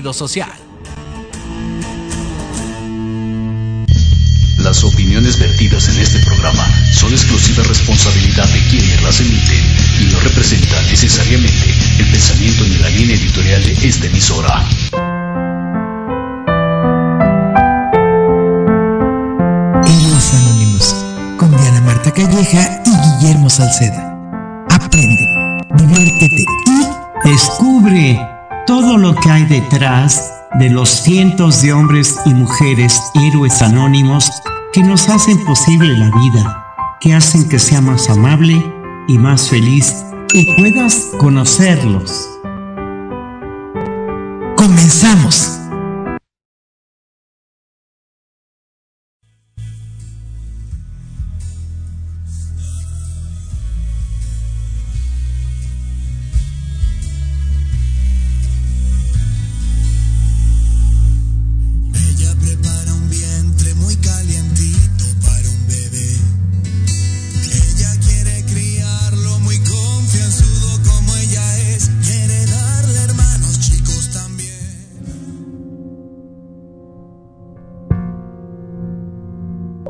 sentido social. Las opiniones vertidas en este programa son exclusiva responsabilidad de quienes las emiten y no representan necesariamente el pensamiento ni la línea editorial de esta emisora. Héroes Anónimos con Diana Marta Calleja y Guillermo Salceda. Aprende, diviértete y Descubre todo lo que hay detrás de los cientos de hombres y mujeres héroes anónimos que nos hacen posible la vida, que hacen que sea más amable y más feliz y puedas conocerlos. comenzamos.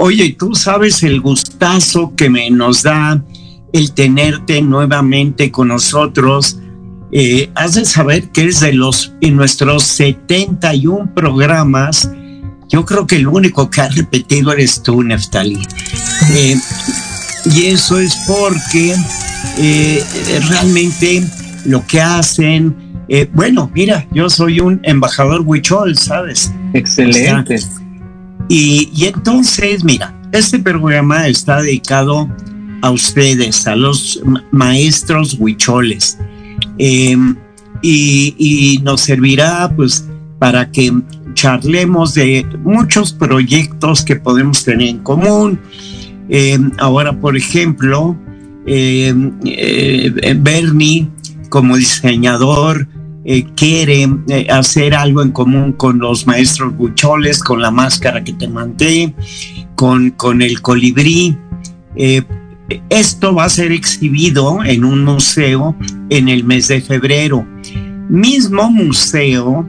Oye, tú sabes el gustazo que me nos da el tenerte nuevamente con nosotros. Eh, has de saber que es de los, en nuestros 71 programas, yo creo que el único que ha repetido eres tú, Neftali. Eh, y eso es porque eh, realmente lo que hacen, eh, bueno, mira, yo soy un embajador huichol, ¿sabes? Excelente. Y, entonces, mira, este programa está dedicado a ustedes, a los ma- maestros huicholes. Eh, y, nos servirá pues para que charlemos de muchos proyectos que podemos tener en común. Eh, ahora, por ejemplo, eh, eh, Bernie como diseñador eh, quiere eh, hacer algo en común con los maestros bucholes, con la máscara que te mandé, con, con el colibrí. Eh, esto va a ser exhibido en un museo en el mes de febrero. Mismo museo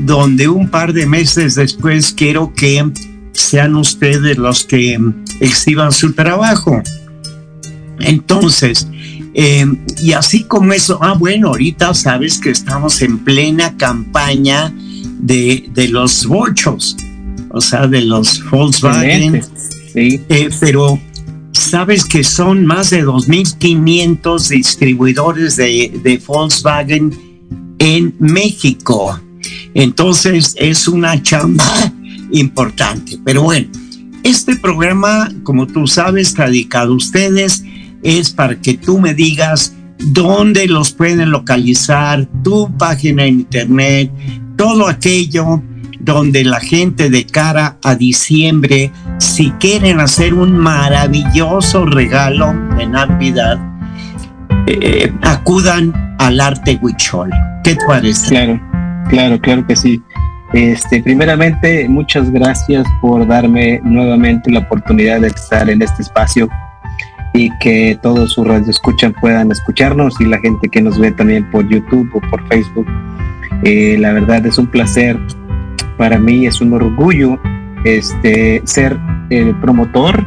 donde un par de meses después quiero que sean ustedes los que exhiban su trabajo. Entonces, eh, y así como eso, ah, bueno, ahorita sabes que estamos en plena campaña de, de los bochos, o sea, de los Volkswagen. Sí, eh, pero sabes que son más de 2.500 distribuidores de, de Volkswagen en México. Entonces es una chamba importante. Pero bueno, este programa, como tú sabes, está dedicado a ustedes, es para que tú me digas dónde los pueden localizar, tu página en internet, todo aquello donde la gente de cara a diciembre, si quieren hacer un maravilloso regalo de Navidad, eh, acudan al arte huichol. ¿Qué te parece? claro, claro, claro que sí. Este, primeramente, muchas gracias por darme nuevamente la oportunidad de estar en este espacio y que todos sus escuchan puedan escucharnos y la gente que nos ve también por YouTube o por Facebook. Eh, la verdad es un placer para mí, es un orgullo este, ser el promotor,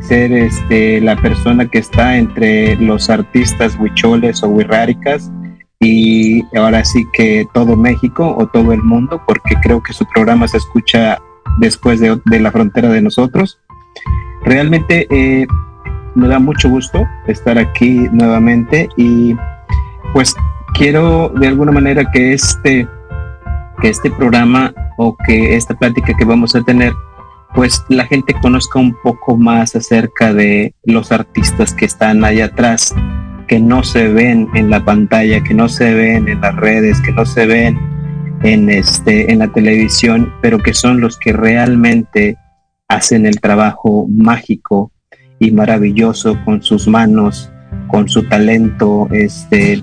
ser este, la persona que está entre los artistas huicholes o huirráricas y ahora sí que todo México o todo el mundo, porque creo que su programa se escucha después de, la frontera de nosotros. Realmente eh, me da mucho gusto estar aquí nuevamente y pues quiero de alguna manera que este, que este programa o que esta plática que vamos a tener, pues la gente conozca un poco más acerca de los artistas que están allá atrás, que no se ven en la pantalla, que no se ven en las redes, que no se ven en este en la televisión, pero que son los que realmente hacen el trabajo mágico y maravilloso con sus manos, con su talento, este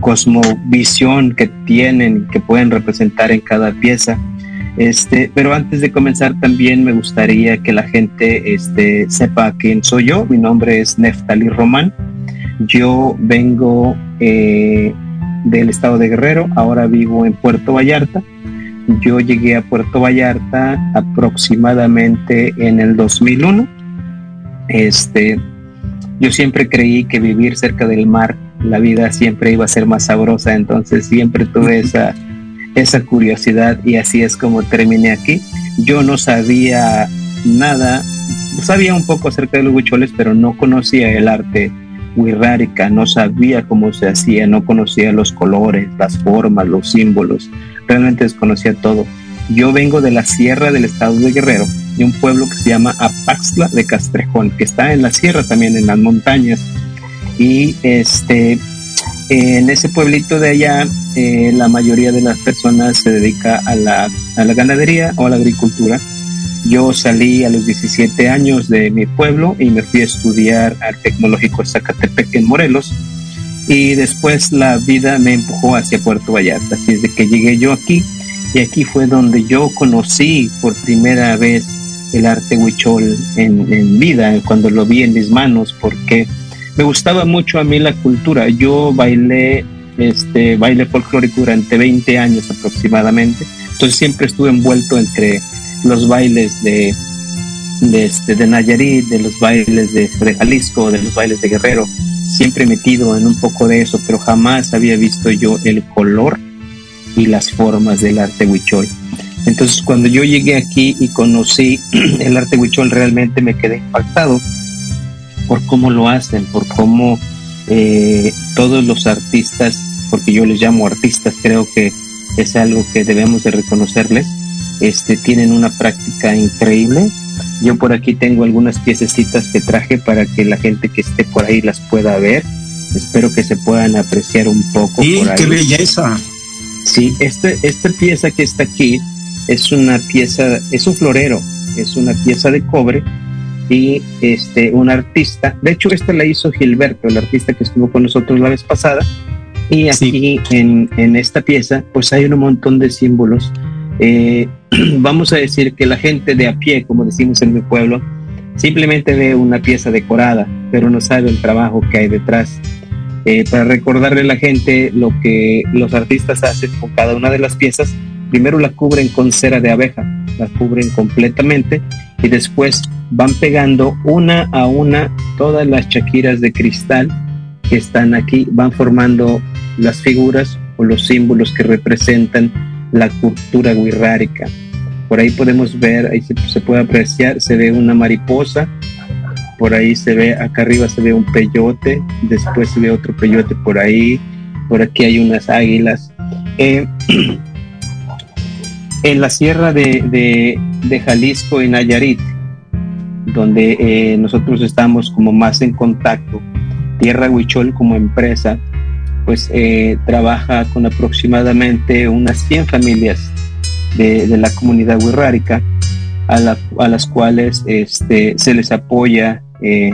cosmovisión que tienen, que pueden representar en cada pieza. Este, pero antes de comenzar también me gustaría que la gente este, sepa quién soy yo. Mi nombre es Neftali Román. Yo vengo eh, del estado de Guerrero, ahora vivo en Puerto Vallarta. Yo llegué a Puerto Vallarta aproximadamente en el 2001. Este, yo siempre creí que vivir cerca del mar, la vida siempre iba a ser más sabrosa, entonces siempre tuve esa esa curiosidad y así es como terminé aquí. Yo no sabía nada, sabía un poco acerca de los huicholes, pero no conocía el arte wixárika, no sabía cómo se hacía, no conocía los colores, las formas, los símbolos, realmente desconocía todo. Yo vengo de la sierra del estado de Guerrero, de un pueblo que se llama Apaxla de Castrejón, que está en la sierra también, en las montañas. Y este, en ese pueblito de allá, eh, la mayoría de las personas se dedica a la, a la ganadería o a la agricultura. Yo salí a los 17 años de mi pueblo y me fui a estudiar al Tecnológico Zacatepec en Morelos. Y después la vida me empujó hacia Puerto Vallarta. Así es de que llegué yo aquí y aquí fue donde yo conocí por primera vez el arte huichol en, en vida, cuando lo vi en mis manos, porque me gustaba mucho a mí la cultura. Yo bailé este baile folclórico durante 20 años aproximadamente. Entonces siempre estuve envuelto entre los bailes este, de Nayarit, de los bailes de, de Jalisco, de los bailes de Guerrero, siempre metido en un poco de eso, pero jamás había visto yo el color y las formas del arte huichol. Entonces cuando yo llegué aquí y conocí el arte huichol realmente me quedé impactado por cómo lo hacen, por cómo eh, todos los artistas, porque yo les llamo artistas, creo que es algo que debemos de reconocerles, este, tienen una práctica increíble. Yo por aquí tengo algunas piececitas que traje para que la gente que esté por ahí las pueda ver. Espero que se puedan apreciar un poco. Sí, qué belleza. Sí, este, esta pieza que está aquí es una pieza, es un florero, es una pieza de cobre y este, un artista. De hecho, esta la hizo Gilberto, el artista que estuvo con nosotros la vez pasada. Y aquí en, en, esta pieza, pues hay un montón de símbolos. Eh, vamos a decir que la gente de a pie, como decimos en mi pueblo, simplemente ve una pieza decorada, pero no sabe el trabajo que hay detrás. Eh, para recordarle a la gente lo que los artistas hacen con cada una de las piezas, primero la cubren con cera de abeja, la cubren completamente y después van pegando una a una todas las chaquiras de cristal que están aquí, van formando las figuras o los símbolos que representan la cultura guirrárica. Por ahí podemos ver, ahí se, se, puede apreciar, se ve una mariposa, por ahí se ve, acá arriba se ve un peyote, después se ve otro peyote por ahí, por aquí hay unas águilas. Eh, en la sierra de, de, Jalisco, en Nayarit, donde eh, nosotros estamos como más en contacto. Tierra Huichol como empresa, pues eh, trabaja con aproximadamente unas 100 familias de, de la comunidad huirrárica, a, la, a, las cuales este, se les apoya eh,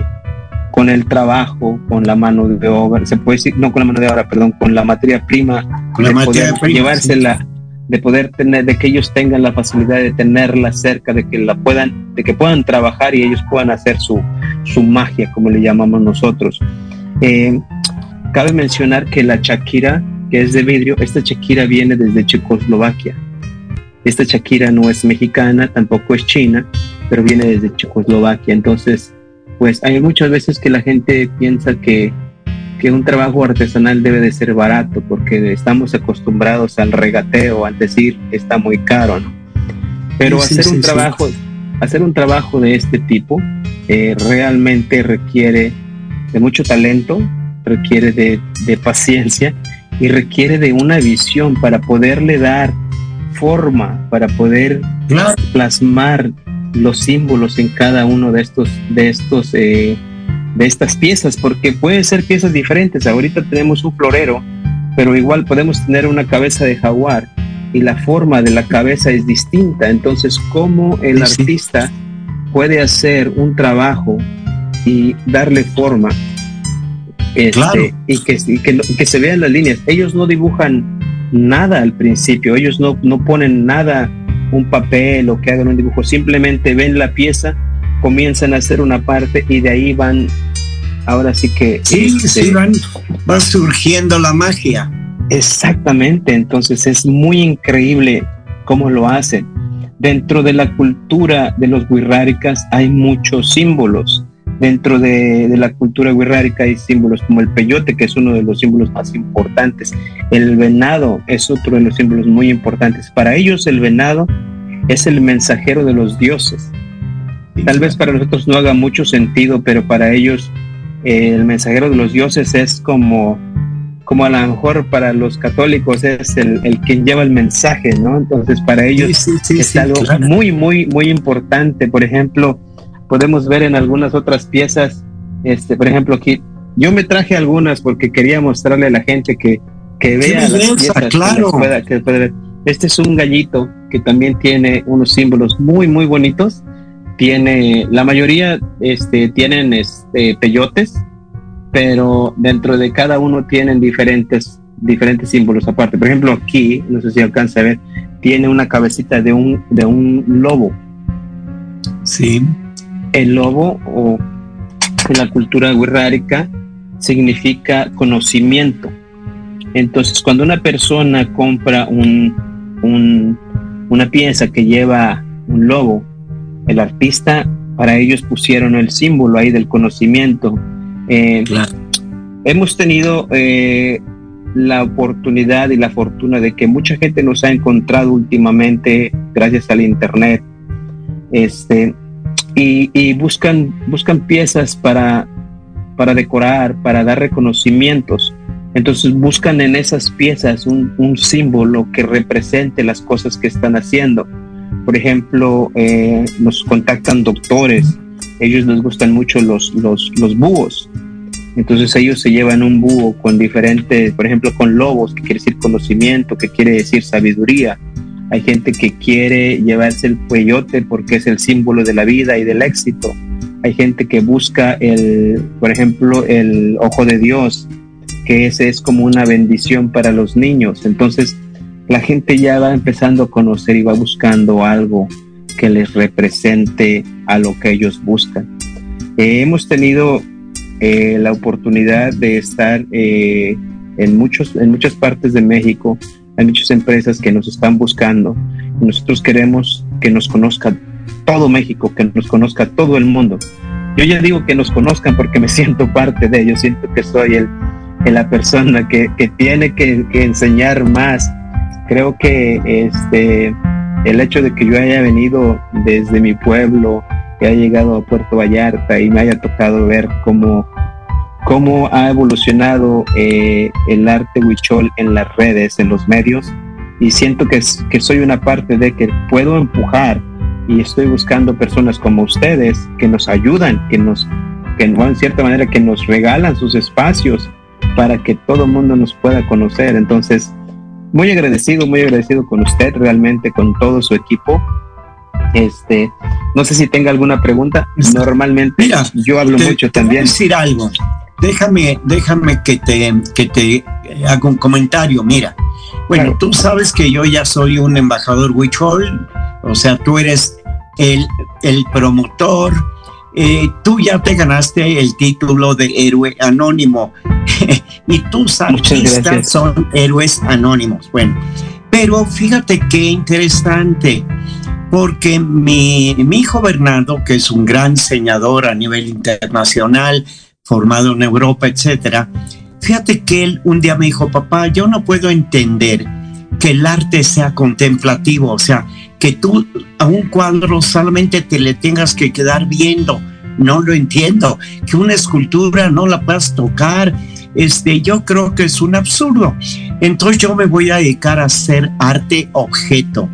con el trabajo, con la mano de obra, se puede decir, no con la mano de obra, perdón, con la materia prima, con la materia prima, llevársela. Sí de poder tener, de que ellos tengan la facilidad de tenerla cerca, de que la puedan, de que puedan trabajar y ellos puedan hacer su, su magia, como le llamamos nosotros. Eh, cabe mencionar que la Shakira, que es de vidrio, esta Shakira viene desde Checoslovaquia. Esta Shakira no es mexicana, tampoco es china, pero viene desde Checoslovaquia. Entonces, pues hay muchas veces que la gente piensa que, que un trabajo artesanal debe de ser barato porque estamos acostumbrados al regateo, al decir está muy caro, ¿no? Pero hacer un trabajo, hacer un trabajo de este tipo eh, realmente requiere de mucho talento, requiere de, de paciencia y requiere de una visión para poderle dar forma, para poder plasmar los símbolos en cada uno de estos, de estos, eh, de estas piezas, porque pueden ser piezas diferentes. Ahorita tenemos un florero, pero igual podemos tener una cabeza de jaguar y la forma de la cabeza es distinta. Entonces, ¿cómo el artista puede hacer un trabajo y darle forma este, y, que, que, se vean las líneas. Ellos no dibujan nada al principio, ellos no, no ponen nada, un papel o que hagan un dibujo, simplemente ven la pieza, comienzan a hacer una parte y de ahí van, ahora sí que... Sí, este, van, va surgiendo la magia. Exactamente, entonces es muy increíble cómo lo hacen. Dentro de la cultura de los wixárikas hay muchos símbolos Dentro de, la cultura wixárika hay símbolos como el peyote, que es uno de los símbolos más importantes. El venado es otro de los símbolos muy importantes. Para ellos el venado es el mensajero de los dioses. Tal vez para nosotros no haga mucho sentido, pero para ellos eh, el mensajero de los dioses es como, como a lo mejor para los católicos es el, el quien lleva el mensaje, ¿no? Entonces para ellos es algo muy, muy, muy importante. Por ejemplo, podemos ver en algunas otras piezas, este, por ejemplo, aquí yo me traje algunas porque quería mostrarle a la gente que, que vea las piezas, claro. Este es un gallito que también tiene unos símbolos muy, muy bonitos. Tiene, la mayoría este, tienen este, peyotes, pero dentro de cada uno tienen diferentes, diferentes símbolos aparte. Por ejemplo, aquí, no sé si alcanza a ver, tiene una cabecita de un, de un lobo. Sí el lobo o en la cultura wixárika significa conocimiento. Entonces, cuando una persona compra un, una pieza que lleva un lobo, el artista, para ellos pusieron el símbolo ahí del conocimiento. Eh, hemos tenido eh, la oportunidad y la fortuna de que mucha gente nos ha encontrado últimamente gracias al Internet. Este, y, buscan, buscan piezas para, para decorar, para dar reconocimientos. Entonces buscan en esas piezas un, símbolo que represente las cosas que están haciendo. Por ejemplo, eh, nos contactan doctores, ellos les gustan mucho los, los, los búhos. Entonces ellos se llevan un búho con diferentes, por ejemplo, con lobos, que quiere decir conocimiento, que quiere decir sabiduría hay gente que quiere llevarse el cuellote porque es el símbolo de la vida y del éxito. Hay gente que busca el, por ejemplo, el ojo de Dios, que ese es como una bendición para los niños. Entonces, la gente ya va empezando a conocer y va buscando algo que les represente a lo que ellos buscan. Eh, hemos tenido eh, la oportunidad de estar eh, en, muchos, en muchas partes de México hay muchas empresas que nos están buscando nosotros queremos que nos conozca todo México, que nos conozca todo el mundo. Yo ya digo que nos conozcan porque me siento parte de ellos, siento que soy el, la persona que, tiene que, que, enseñar más. Creo que este, el hecho de que yo haya venido desde mi pueblo, que haya llegado a Puerto Vallarta y me haya tocado ver cómo cómo ha evolucionado eh, el arte huichol en las redes, en los medios, y siento que, que soy una parte de que puedo empujar y estoy buscando personas como ustedes que nos ayudan, que nos, que en cierta manera, que nos regalan sus espacios para que todo el mundo nos pueda conocer. Entonces, muy agradecido, muy agradecido con usted, realmente con todo su equipo. Este, no sé si tenga alguna pregunta. Normalmente yo hablo mucho también. decir algo déjame, déjame que te, que te haga un comentario. Mira, bueno, tú sabes que yo ya soy un embajador Huichol, o sea, tú eres el, el promotor, eh, tú ya te ganaste el título de héroe anónimo y tus artistas son héroes anónimos. Bueno, pero fíjate qué interesante. porque mi, mi hijo Bernardo, que es un gran diseñador a nivel internacional, formado en Europa, etcétera, fíjate que él un día me dijo, papá, yo no puedo entender que el arte sea contemplativo, o sea, que tú a un cuadro solamente te le tengas que quedar viendo. No lo entiendo. Que una escultura no la puedas tocar. Este, yo creo que es un absurdo. Entonces yo me voy a dedicar a hacer arte objeto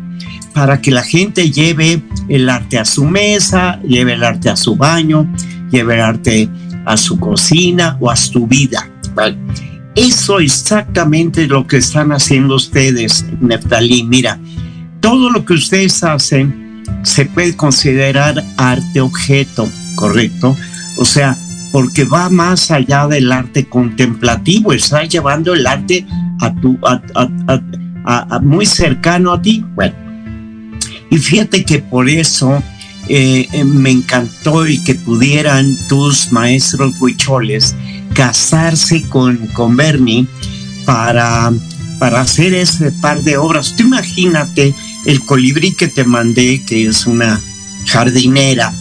para que la gente lleve el arte a su mesa, lleve el arte a su baño, lleve el arte a su cocina o a su vida. Eso exactamente lo que están haciendo ustedes, Neftalí. Mira, todo lo que ustedes hacen se puede considerar arte objeto, ¿correcto? O sea, porque va más allá del arte contemplativo, está llevando el arte a tu, a, muy cercano a ti. Bueno, y fíjate que por eso eh, eh, me encantó y que pudieran tus maestros huicholes casarse con, con Bernie para, para hacer ese par de obras. Tú imagínate el colibrí que te mandé, que es una jardinera,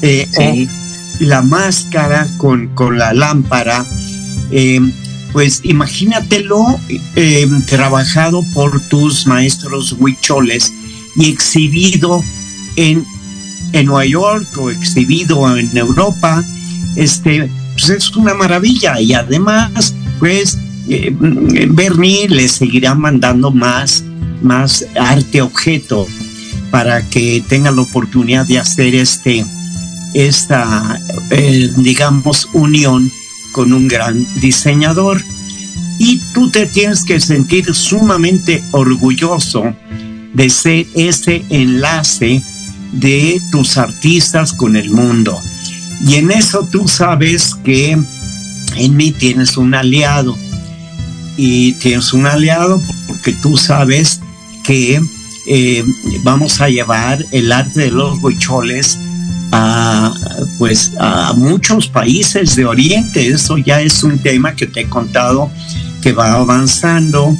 eh, la máscara con, con la lámpara, eh, pues imagínatelo eh, trabajado por tus maestros huicholes y exhibido en, en Nueva York o exhibido en Europa, este, pues es una maravilla. Y además, pues Bernie le seguirá mandando más más arte objeto para que tengan la oportunidad de hacer este esta eh, digamos unión con un gran diseñador. Y tú te tienes que sentir sumamente orgulloso de ser ese enlace de tus artistas con el mundo y en eso tú sabes que en mí tienes un aliado y tienes un aliado porque tú sabes que eh, vamos a llevar el arte de los huicholes a, pues, a muchos países de Oriente. Eso ya es un tema que te he contado que va avanzando.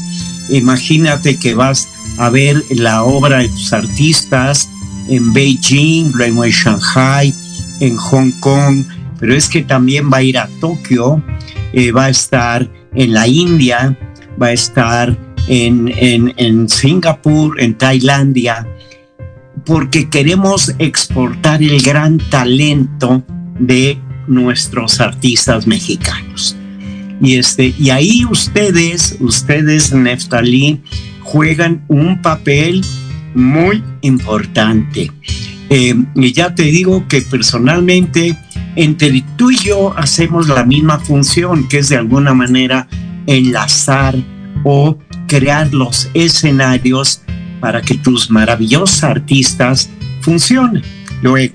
Imagínate que vas a ver la obra de tus artistas en Beijing, luego en Shanghai, en Hong Kong, pero es que también va a ir a Tokio, eh, va a estar en la India, va a estar en, en, Singapur, en Tailandia, porque queremos exportar el gran talento de nuestros artistas mexicanos. Y, este, y ahí ustedes, ustedes, Neftalí, juegan un papel muy importante. Eh, y ya te digo que personalmente, entre tú y yo hacemos la misma función, que es de alguna manera enlazar o crear los escenarios para que tus maravillosos artistas funcionen. Luego,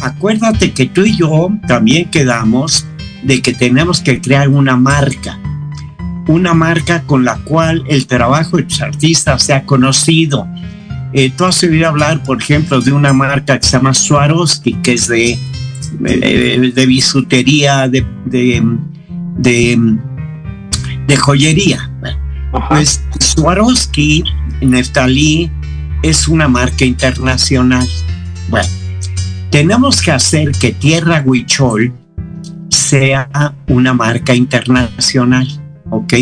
acuérdate que tú y yo también quedamos de que tenemos que crear una marca, una marca con la cual el trabajo de tus artistas sea conocido. Eh, tú has oído hablar, por ejemplo, de una marca que se llama Swarovski, que es de, de, de bisutería, de, de, de, joyería. Pues Swarovski, Neftalí, es una marca internacional. Bueno, tenemos que hacer que Tierra Huichol sea una marca internacional, ¿ok?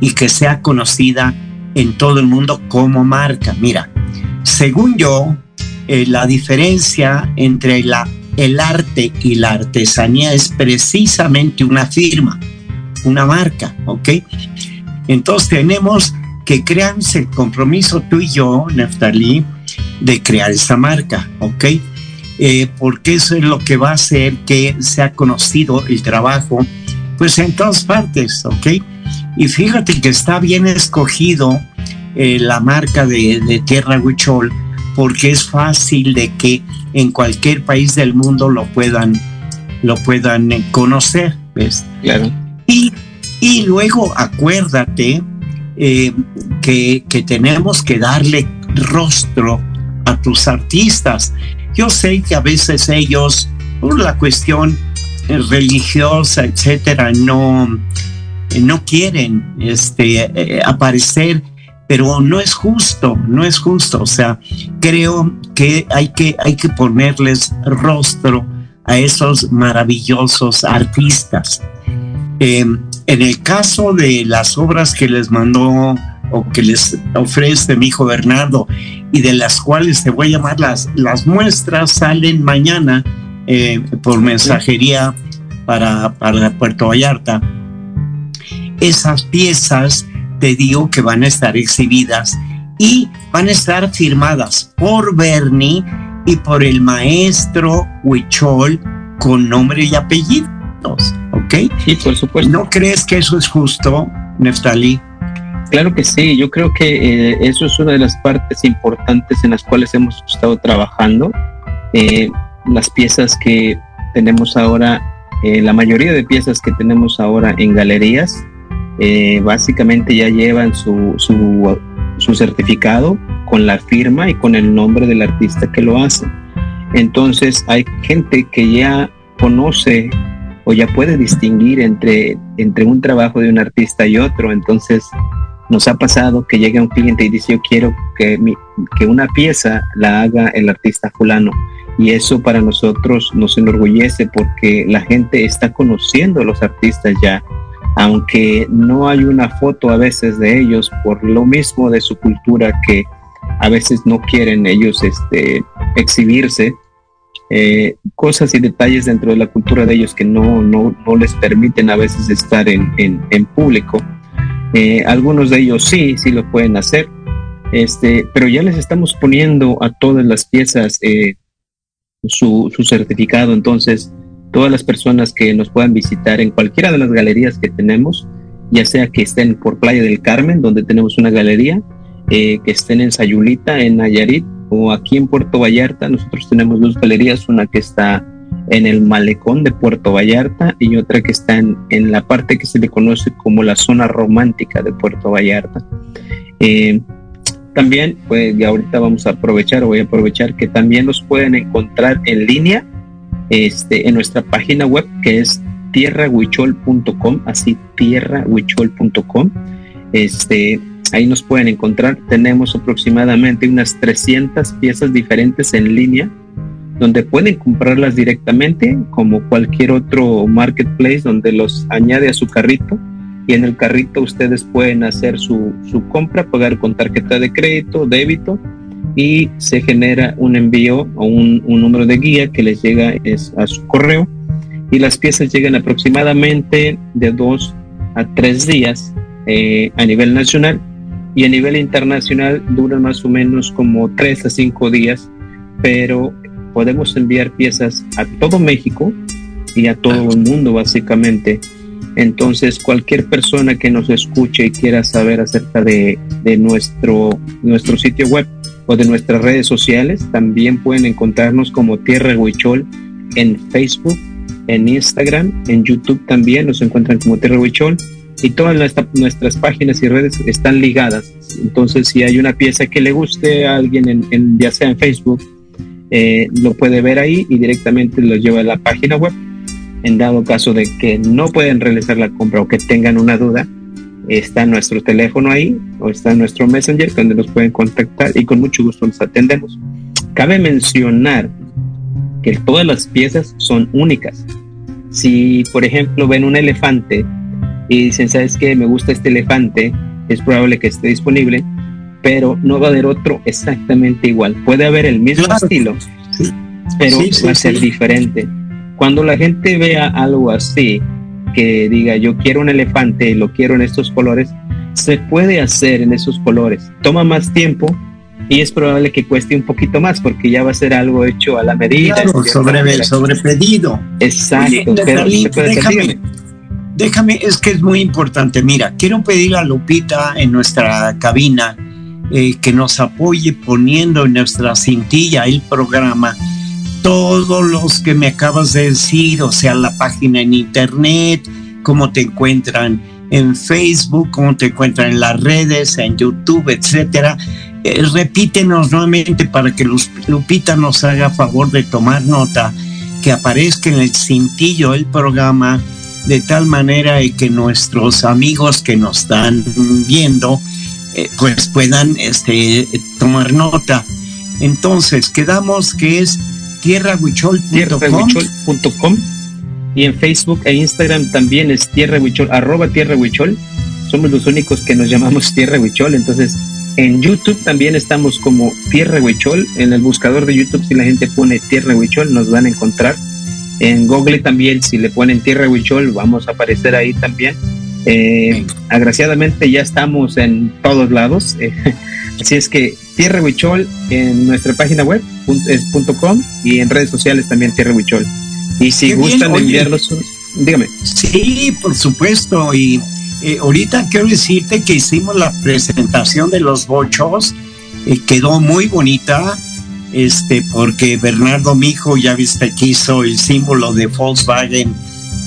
Y que sea conocida en todo el mundo como marca. Mira, según yo, eh, la diferencia entre la, el arte y la artesanía es precisamente una firma, una marca, ¿ok? Entonces tenemos que crearse el compromiso tú y yo, Neftalí, de crear esa marca, ¿ok? Eh, porque eso es lo que va a hacer que sea conocido el trabajo, pues en todas partes, ¿ok? Y fíjate que está bien escogido eh, la marca de, Tierra Huichol, porque es fácil de que en cualquier país del mundo lo puedan, lo puedan conocer, ¿ves? Claro. Y y luego acuérdate eh, que, tenemos que darle rostro a tus artistas. Yo sé que a veces ellos, por la cuestión religiosa, etcétera, no, no quieren este, eh, aparecer, pero no es justo, no es justo. O sea, creo que hay que, hay que ponerles rostro a esos maravillosos artistas. Eh, en el caso de las obras que les mandó o que les ofrece mi hijo Bernardo y de las cuales te voy a llamar las, las muestras, salen mañana eh, por mensajería para, para Puerto Vallarta. Esas piezas te digo que van a estar exhibidas y van a estar firmadas por Bernie y por el maestro Huichol con nombre y apellidos, ¿ok? Sí, por supuesto. ¿No crees que eso es justo, Neftali? Claro que sí, yo creo que eh, eso es una de las partes importantes en las cuales hemos estado trabajando. Eh, las piezas que tenemos ahora, eh, la mayoría de piezas que tenemos ahora en galerías, eh, básicamente ya llevan su, su, certificado con la firma y con el nombre del artista que lo hace. Entonces hay gente que ya conoce o ya puede distinguir entre, entre un trabajo de un artista y otro. Entonces nos ha pasado que llega un cliente y dice yo quiero que, que una pieza la haga el artista fulano. Y eso para nosotros nos enorgullece porque la gente está conociendo a los artistas ya aunque no hay una foto a veces de ellos por lo mismo de su cultura que a veces no quieren ellos este, exhibirse, eh, cosas y detalles dentro de la cultura de ellos que no, no, les permiten a veces estar en, en, público. Eh, algunos de ellos sí, sí lo pueden hacer, este, pero ya les estamos poniendo a todas las piezas eh, su, su certificado, entonces todas las personas que nos puedan visitar en cualquiera de las galerías que tenemos, ya sea que estén por Playa del Carmen, donde tenemos una galería, eh, que estén en Sayulita, en Nayarit, o aquí en Puerto Vallarta. Nosotros tenemos dos galerías, una que está en el malecón de Puerto Vallarta y otra que está en, en la parte que se le conoce como la zona romántica de Puerto Vallarta. Eh, también, pues, ahorita vamos a aprovechar, voy a aprovechar que también los pueden encontrar en línea este, en nuestra página web que es tierrahuichol.com, así tierrahuichol.com. Este, ahí nos pueden encontrar. Tenemos aproximadamente unas 300 piezas diferentes en línea donde pueden comprarlas directamente como cualquier otro marketplace donde los añade a su carrito y en el carrito ustedes pueden hacer su, su compra, pagar con tarjeta de crédito, débito y se genera un envío o un, número de guía que les llega es a su correo. Y las piezas llegan aproximadamente de dos a tres días eh, a nivel nacional. Y a nivel internacional duran más o menos como tres a cinco días, pero podemos enviar piezas a todo México y a todo el mundo básicamente. Entonces, cualquier persona que nos escuche y quiera saber acerca de, de nuestro, nuestro sitio web, o de nuestras redes sociales. También pueden encontrarnos como Tierra Huichol en Facebook, en Instagram, en YouTube también nos encuentran como Tierra Huichol y todas nuestras páginas y redes están ligadas. Entonces, si hay una pieza que le guste a alguien, en, ya sea en Facebook, eh, lo puede ver ahí y directamente lo lleva a la página web. En dado caso de que no pueden realizar la compra o que tengan una duda, está nuestro teléfono ahí o está nuestro messenger donde nos pueden contactar y con mucho gusto los atendemos. Cabe mencionar que todas las piezas son únicas. Si, por ejemplo, ven un elefante y dicen, ¿sabes qué? Me gusta este elefante, es probable que esté disponible, pero no va a haber otro exactamente igual. Puede haber el mismo estilo, pero va a ser diferente. Cuando la gente vea algo así, que diga yo quiero un elefante y lo quiero en estos colores, se puede hacer en esos colores. Toma más tiempo y es probable que cueste un poquito más porque ya va a ser algo hecho a la medida. Claro, sobre, sobre pedido. Exacto. déjame, déjame, es que es muy importante. Mira, quiero pedir a Lupita en nuestra cabina eh, que nos apoye poniendo en nuestra cintilla el programa todos los que me acabas de decir, o sea, la página en internet, cómo te encuentran en Facebook, cómo te encuentran en las redes, en YouTube, etcétera. Eh, repítenos nuevamente para que Lupita nos haga favor de tomar nota, que aparezca en el cintillo el programa de tal manera que nuestros amigos que nos están viendo eh, pues puedan este, tomar nota. Entonces, quedamos que es tierrahuichol.com y en Facebook e Instagram también es Tierra Huichol, arroba Tierra Huichol. Somos los únicos que nos llamamos Tierra Huichol, entonces en YouTube también estamos como Tierra Huichol. En el buscador de YouTube, si la gente pone Tierra Huichol, nos van a encontrar. En Google también, si le ponen Tierra Huichol, vamos a aparecer ahí también. Eh, agraciadamente ya estamos en todos lados. así es que Tierra Huichol en nuestra página web es .com y en redes sociales también Tierra Huichol. Y si gustan enviarlos, dígame. Sí, por supuesto. Y eh, ahorita quiero decirte que hicimos la presentación de los bochos, eh, quedó muy bonita, este, porque Bernardo Mijo, ya viste que hizo el símbolo de Volkswagen,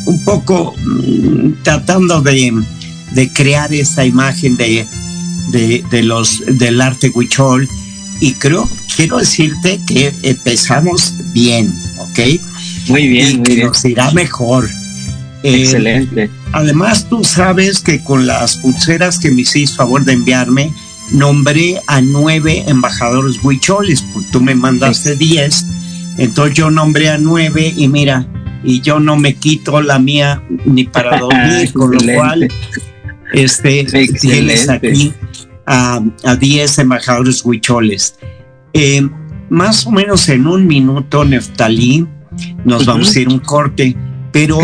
un poco mm, tratando de, crear esa imagen de, de, los del arte huichol. Y creo, quiero decirte que empezamos bien, ¿ok? Muy bien, y Nos irá mejor. Eh, Excelente. además, tú sabes que con las pulseras que me hiciste favor de enviarme, nombré a nueve embajadores huicholes, porque tú me mandaste diez. Entonces yo nombré a nueve y mira, y yo no me quito la mía ni para dormir, con lo cual este, tienes aquí a, diez embajadores huicholes. Eh, más o menos en un minuto, Neftalí, nos vamos a ir un corte, pero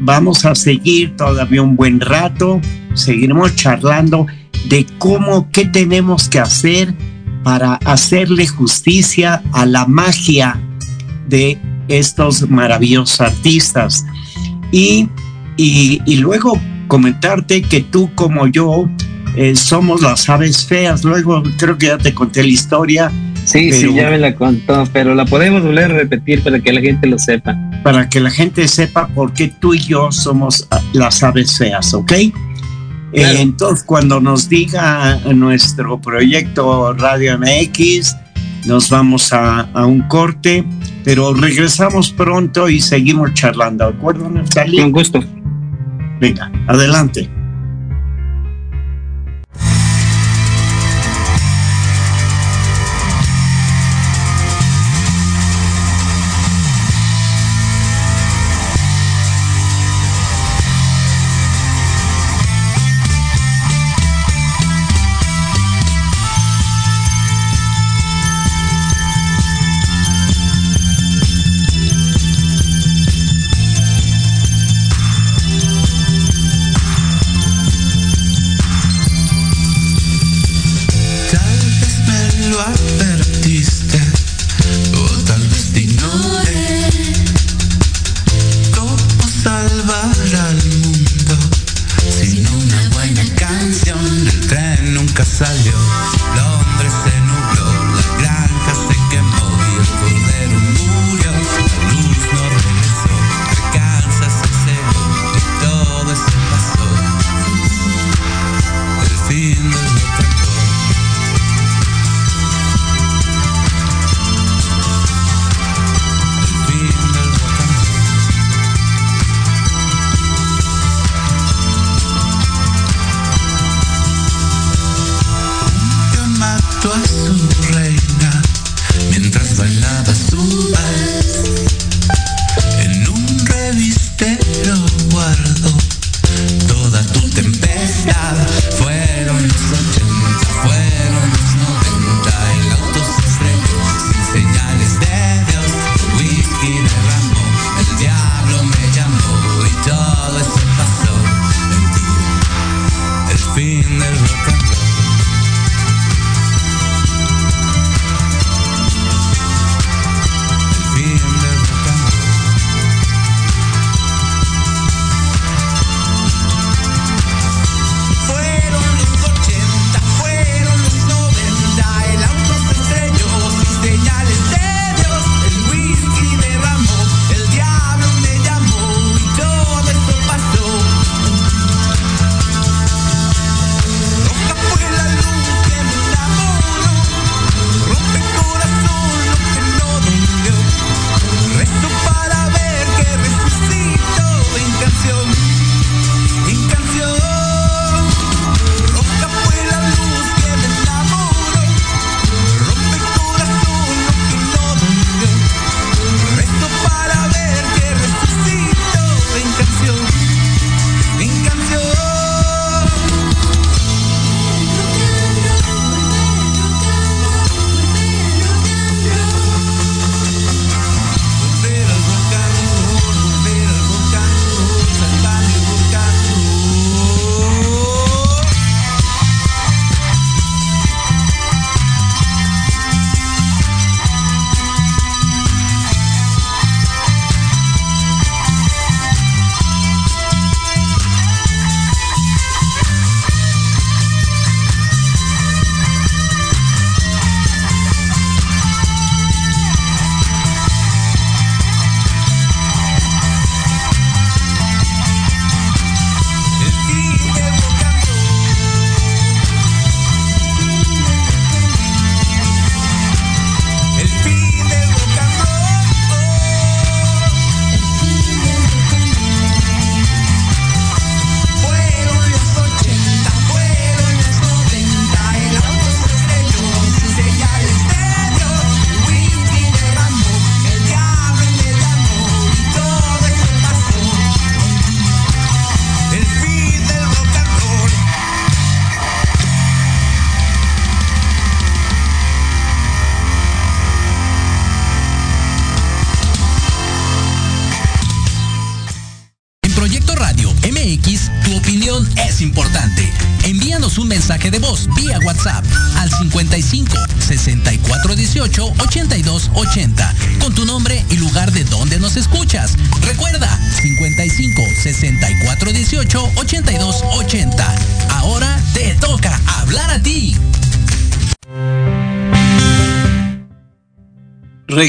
vamos a seguir todavía un buen rato, seguiremos charlando de cómo, qué tenemos que hacer para hacerle justicia a la magia de estos maravillosos artistas. Y, y, luego comentarte que tú como yo eh, somos las aves feas. Luego creo que ya te conté la historia Sí, sí, ya me la contó, pero la podemos volver a repetir para que la gente lo sepa. Para que la gente sepa por qué tú y yo somos ah, las aves feas, ¿ok? Eh, entonces, cuando nos diga nuestro proyecto Radio MX, nos vamos a, a, un corte, pero regresamos pronto y seguimos charlando, ¿de acuerdo, Natalia? Con gusto. Venga, adelante.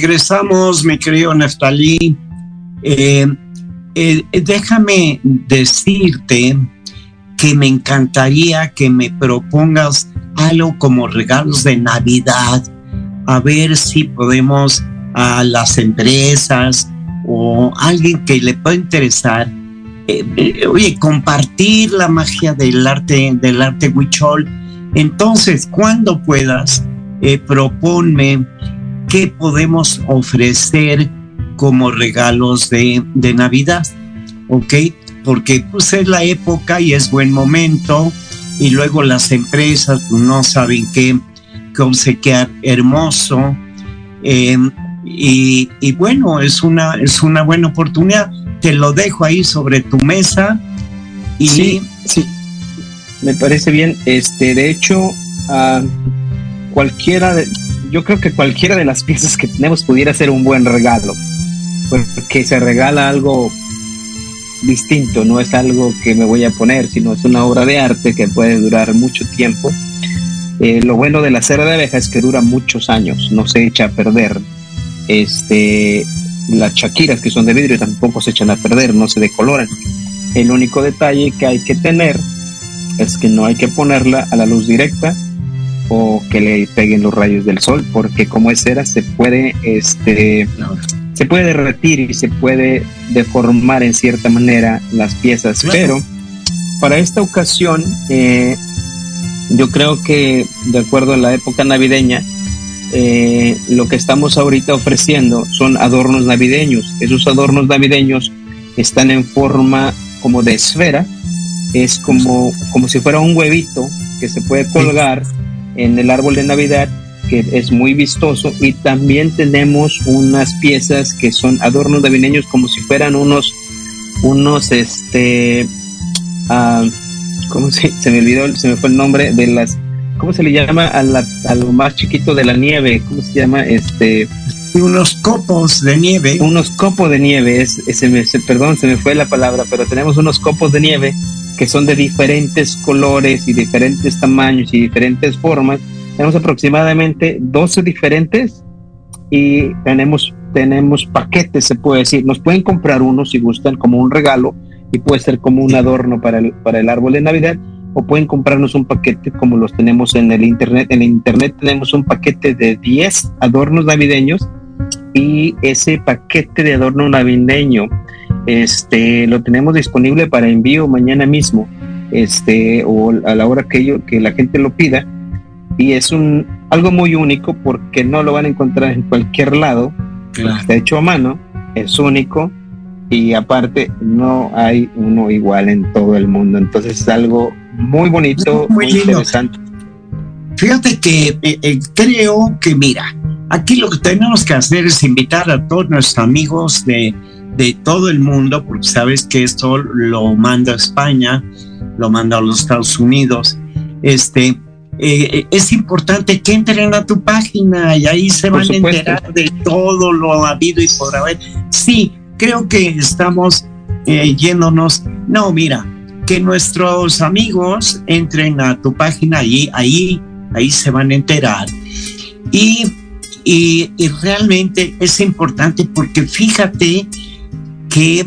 Regresamos, mi querido Neftalí. Eh, eh, déjame decirte que me encantaría que me propongas algo como regalos de Navidad, a ver si podemos a las empresas o alguien que le pueda interesar, eh, oye, compartir la magia del arte, del arte huichol. Entonces, cuando puedas, proponme qué podemos ofrecer como regalos de, Navidad, ¿ok? Porque pues es la época y es buen momento y luego las empresas pues, no saben qué, qué obsequiar hermoso eh, y, bueno, es una, es una buena oportunidad. Te lo dejo ahí sobre tu mesa y... Sí, me parece bien. Este, de hecho, a cualquiera de, yo creo que cualquiera de las piezas que tenemos pudiera ser un buen regalo, porque se regala algo distinto, no es algo que me voy a poner, sino es una obra de arte que puede durar mucho tiempo. Eh, lo bueno de la cera de abeja es que dura muchos años, no se echa a perder. Este, las chaquiras que son de vidrio tampoco se echan a perder, no se decoloran. El único detalle que hay que tener es que no hay que ponerla a la luz directa o que le peguen los rayos del sol, porque como es cera se puede, este, se puede derretir y se puede deformar en cierta manera las piezas. Pero para esta ocasión, eh, yo creo que de acuerdo a la época navideña, eh, lo que estamos ahorita ofreciendo son adornos navideños. Esos adornos navideños están en forma como de esfera, es como, como si fuera un huevito que se puede colgar en el árbol de Navidad que es muy vistoso y también tenemos unas piezas que son adornos navideños como si fueran unos unos este uh, ¿cómo se, se me olvidó se me fue el nombre de las ¿cómo se le llama a, la, a lo más chiquito de la nieve? ¿Cómo se llama? Este unos copos de nieve. Unos copos de nieve, es, perdón, se me fue la palabra, pero tenemos unos copos de nieve que son de diferentes colores y diferentes tamaños y diferentes formas. Tenemos aproximadamente 12 diferentes y tenemos, tenemos paquetes, se puede decir. Nos pueden comprar uno si gustan como un regalo y puede ser como un adorno para el, para el árbol de Navidad o pueden comprarnos un paquete como los tenemos en el internet. En el internet tenemos un paquete de 10 adornos navideños y ese paquete de adorno navideño este, lo tenemos disponible para envío mañana mismo, este, o a la hora que, yo, que la gente lo pida. Y es un, algo muy único porque no lo van a encontrar en cualquier lado. Está hecho a mano, es único y aparte no hay uno igual en todo el mundo. Entonces es algo muy bonito, muy, interesante. Fíjate que eh, eh, creo que, mira, aquí lo que tenemos que hacer es invitar a todos nuestros amigos de de todo el mundo, porque sabes que esto lo manda España, lo manda a los Estados Unidos. Este, eh, es importante que entren a tu página y ahí se van a enterar de todo lo habido y por haber. Sí, creo que estamos eh, yéndonos. No, mira, que nuestros amigos entren a tu página y ahí, ahí se van a enterar. Y, y, y realmente es importante porque fíjate que,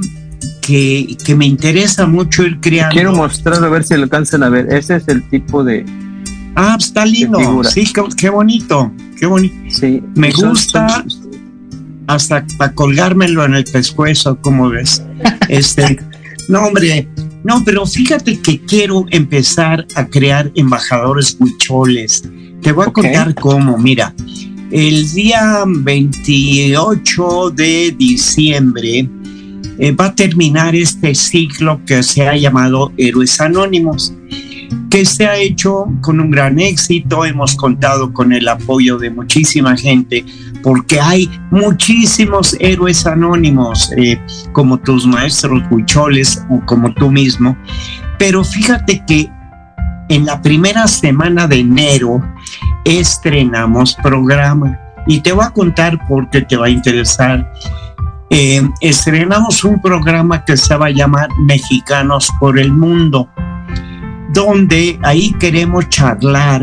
que, me interesa mucho el crear. Quiero mostrar a ver si lo alcanzan a ver. Ese es el tipo de. Ah, pues, está lindo. Sí, qué, bonito. Qué bonito. Sí, me gusta hasta para colgármelo en el pescuezo, como ves. este, no, hombre, no, pero fíjate que quiero empezar a crear embajadores huicholes. Te voy a contar cómo, mira. El día 28 de diciembre eh, va a terminar este ciclo que se ha llamado Héroes Anónimos, que se ha hecho con un gran éxito. Hemos contado con el apoyo de muchísima gente, porque hay muchísimos héroes anónimos, eh, como tus maestros huicholes o como tú mismo. Pero fíjate que en la primera semana de enero estrenamos programa y te voy a contar porque te va a interesar. Eh, estrenamos un programa que se va a llamar Mexicanos por el Mundo, donde ahí queremos charlar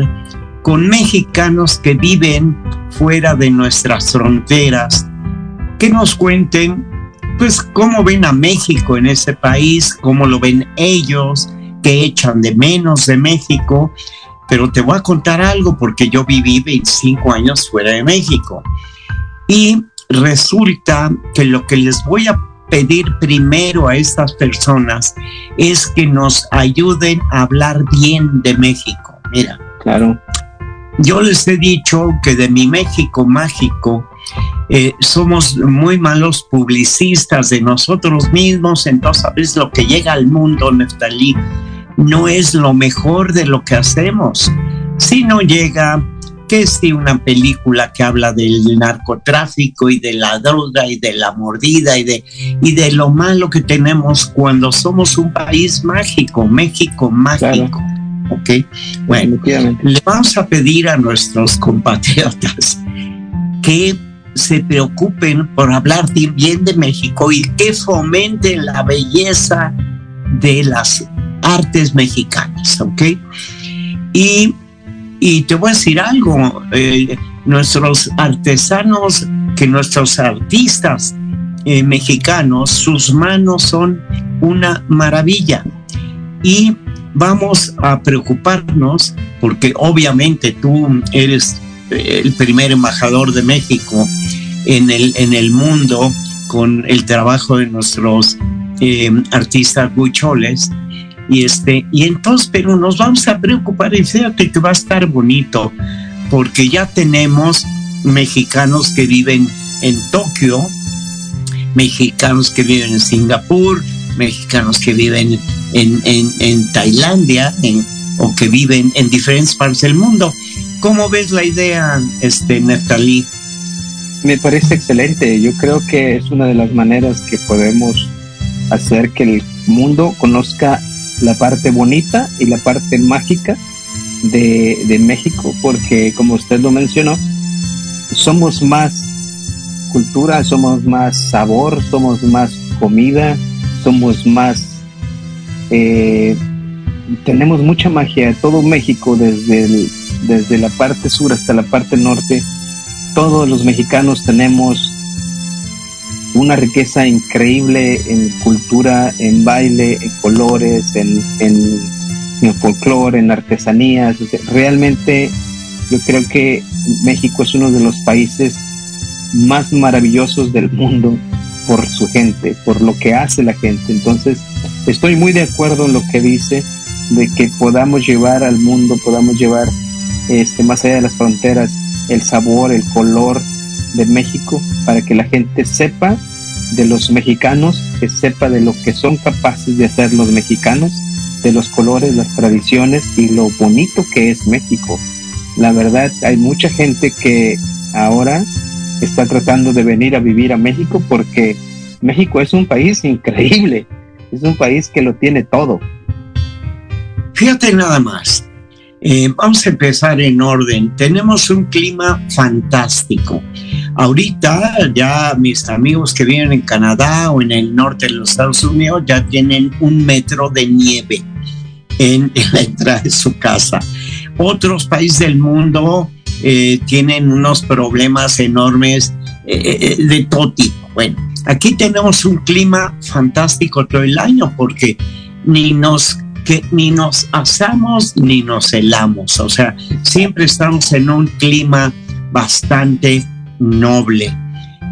con mexicanos que viven fuera de nuestras fronteras, que nos cuenten pues cómo ven a México en ese país, cómo lo ven ellos, qué echan de menos de México. Pero te voy a contar algo porque yo viví 25 años fuera de México. Y resulta que lo que les voy a pedir primero a estas personas es que nos ayuden a hablar bien de México. Mira, claro. Yo les he dicho que de mi México mágico eh, somos muy malos publicistas de nosotros mismos, entonces a veces lo que llega al mundo, Neftalí, no es lo mejor de lo que hacemos. Si no llega, que si una película que habla del narcotráfico y de la droga y de la mordida y de, y de lo malo que tenemos cuando somos un país mágico, México mágico. ¿Ok? Bueno, le vamos a pedir a nuestros compatriotas que se preocupen por hablar bien de México y que fomenten la belleza de las artes mexicanas, ¿ok? Y, y te voy a decir algo, eh, nuestros artesanos, que nuestros artistas eh, mexicanos, sus manos son una maravilla. Y vamos a preocuparnos, porque obviamente tú eres eh, el primer embajador de México en el, en el mundo con el trabajo de nuestros artistas bucholes y este, y entonces, pero nos vamos a preocupar y fíjate que va a estar bonito, porque ya tenemos mexicanos que viven en Tokio, mexicanos que viven en Singapur, mexicanos que viven en, en, Tailandia o que viven en diferentes partes del mundo. ¿Cómo ves la idea, este, Neftalí? Me parece excelente. Yo creo que es una de las maneras que podemos hacer que el mundo conozca la parte bonita y la parte mágica de, México, porque como usted lo mencionó, somos más cultura, somos más sabor, somos más comida, somos más... Eh, tenemos mucha magia, todo México, desde, desde la parte sur hasta la parte norte, todos los mexicanos tenemos una riqueza increíble en cultura, en baile, en colores, en, en, folclore, en artesanías. Realmente yo creo que México es uno de los países más maravillosos del mundo por su gente, por lo que hace la gente. Entonces, estoy muy de acuerdo en lo que dice de que podamos llevar al mundo, podamos llevar este más allá de las fronteras el sabor, el color, de México para que la gente sepa de los mexicanos, que sepa de lo que son capaces de hacer los mexicanos, de los colores, las tradiciones y lo bonito que es México. La verdad, hay mucha gente que ahora está tratando de venir a vivir a México porque México es un país increíble, es un país que lo tiene todo. Fíjate nada más, eh, vamos a empezar en orden. Tenemos un clima fantástico. Ahorita ya mis amigos que viven en Canadá o en el norte de los Estados Unidos ya tienen un metro de nieve en, la entrada de su casa. Otros países del mundo eh, tienen unos problemas enormes eh, de todo tipo. Bueno, aquí tenemos un clima fantástico todo el año porque ni nos que ni nos asamos ni nos helamos, o sea, siempre estamos en un clima bastante noble.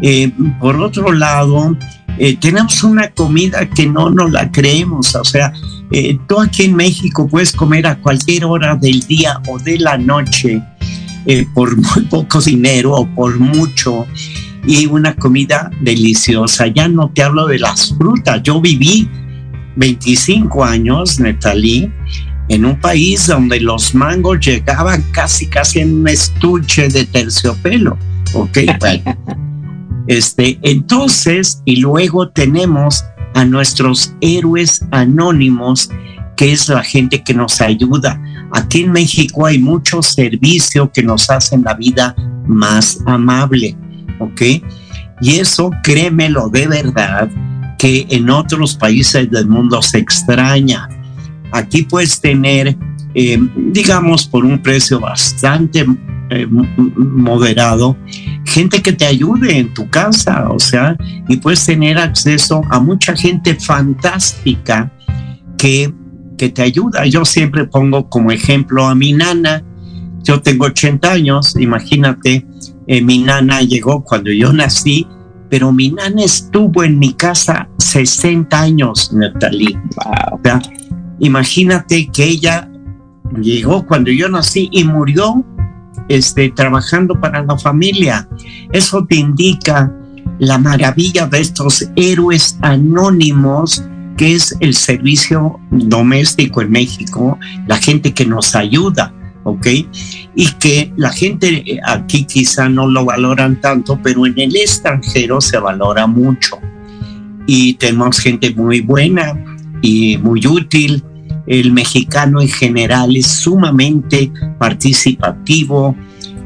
Eh, por otro lado, eh, tenemos una comida que no nos la creemos, o sea, eh, tú aquí en México puedes comer a cualquier hora del día o de la noche por muy poco dinero o por mucho y una comida deliciosa. Ya no te hablo de las frutas, yo viví 25 años, Netalí, en un país donde los mangos llegaban casi, casi en un estuche de terciopelo. Ok, Este, entonces, y luego tenemos a nuestros héroes anónimos que es la gente que nos ayuda. Aquí en México hay mucho servicio que nos hacen la vida más amable, ¿ok? Y eso, créemelo de verdad, que en otros países del mundo se extraña. Aquí puedes tener, eh, digamos, por un precio bastante eh, moderado, gente que te ayude en tu casa, o sea, y puedes tener acceso a mucha gente fantástica que, que te ayuda. Yo siempre pongo como ejemplo a mi nana, yo tengo 80 años, imagínate, eh, mi nana llegó cuando yo nací, pero mi nana estuvo en mi casa 60 años, Natalie. imagínate que ella llegó cuando yo nací y murió este, trabajando para la familia. Eso te indica la maravilla de estos héroes anónimos que es el servicio doméstico en México, la gente que nos ayuda, ¿ok? Y que la gente aquí quizá no lo valoran tanto, pero en el extranjero se valora mucho. Y tenemos gente muy buena y muy útil. El mexicano en general es sumamente participativo.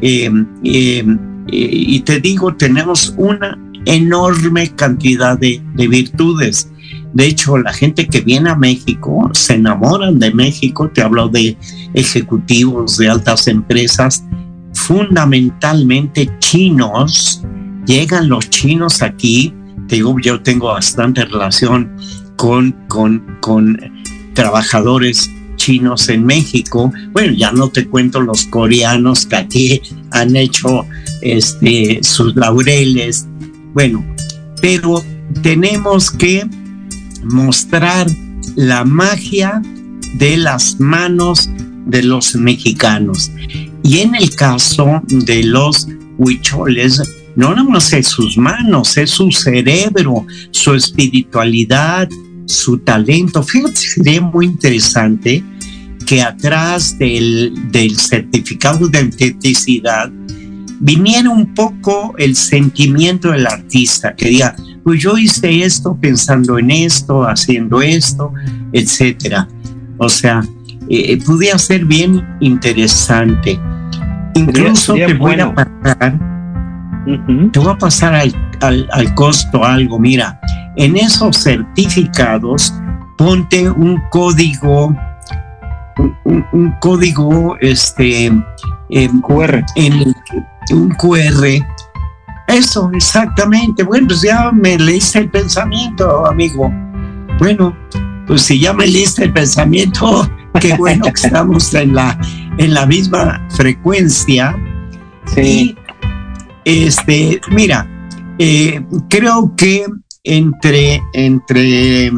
Eh, eh, eh, y te digo, tenemos una enorme cantidad de virtudes de hecho, la gente que viene a México se enamoran de México. Te hablo de ejecutivos de altas empresas, fundamentalmente chinos. Llegan los chinos aquí. Te digo, yo tengo bastante relación con, con, con trabajadores chinos en México. Bueno, ya no te cuento los coreanos que aquí han hecho este, sus laureles. Bueno, pero tenemos que mostrar la magia de las manos de los mexicanos. Y en el caso de los huicholes, no nada más es sus manos, es su cerebro, su espiritualidad, su talento. Fíjate, sería muy interesante que atrás del, del certificado de autenticidad viniera un poco el sentimiento del artista, que diga, pues yo hice esto pensando en esto, haciendo esto, etcétera. O sea, eh, eh podía ser bien interesante. Incluso te voy a pasar, te voy a pasar al, costo algo. Mira, en esos certificados ponte un código, un, código, este, QR. En un QR eso, exactamente. Bueno, pues ya me leíste el pensamiento, amigo. Bueno, pues si ya me leíste el pensamiento, qué bueno que estamos en la, en la misma frecuencia. Sí. este, mira, eh, creo que entre, entre